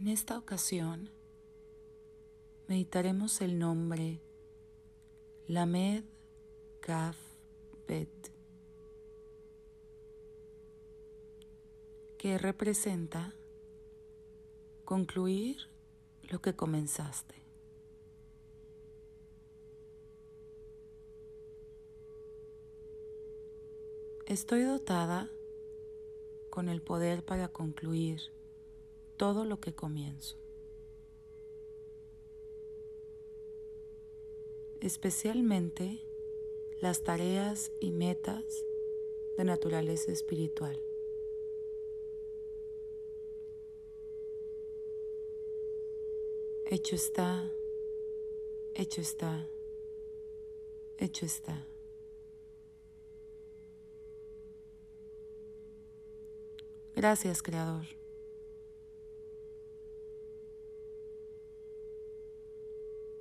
En esta ocasión meditaremos el nombre Lamed Kaf Bet, que representa concluir lo que comenzaste. Estoy dotada con el poder para concluir todo lo que comienzo. Especialmente las tareas y metas de naturaleza espiritual. Hecho está, hecho está, hecho está. Gracias, Creador.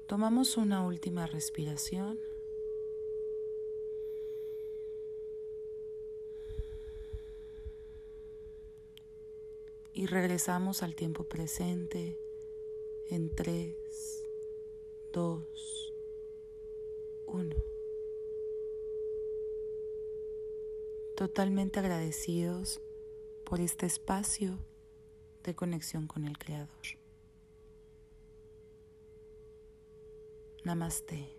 Tomamos una última respiración. Y regresamos al tiempo presente en 3, 2, 1. Totalmente agradecidos por este espacio de conexión con el Creador. Namaste.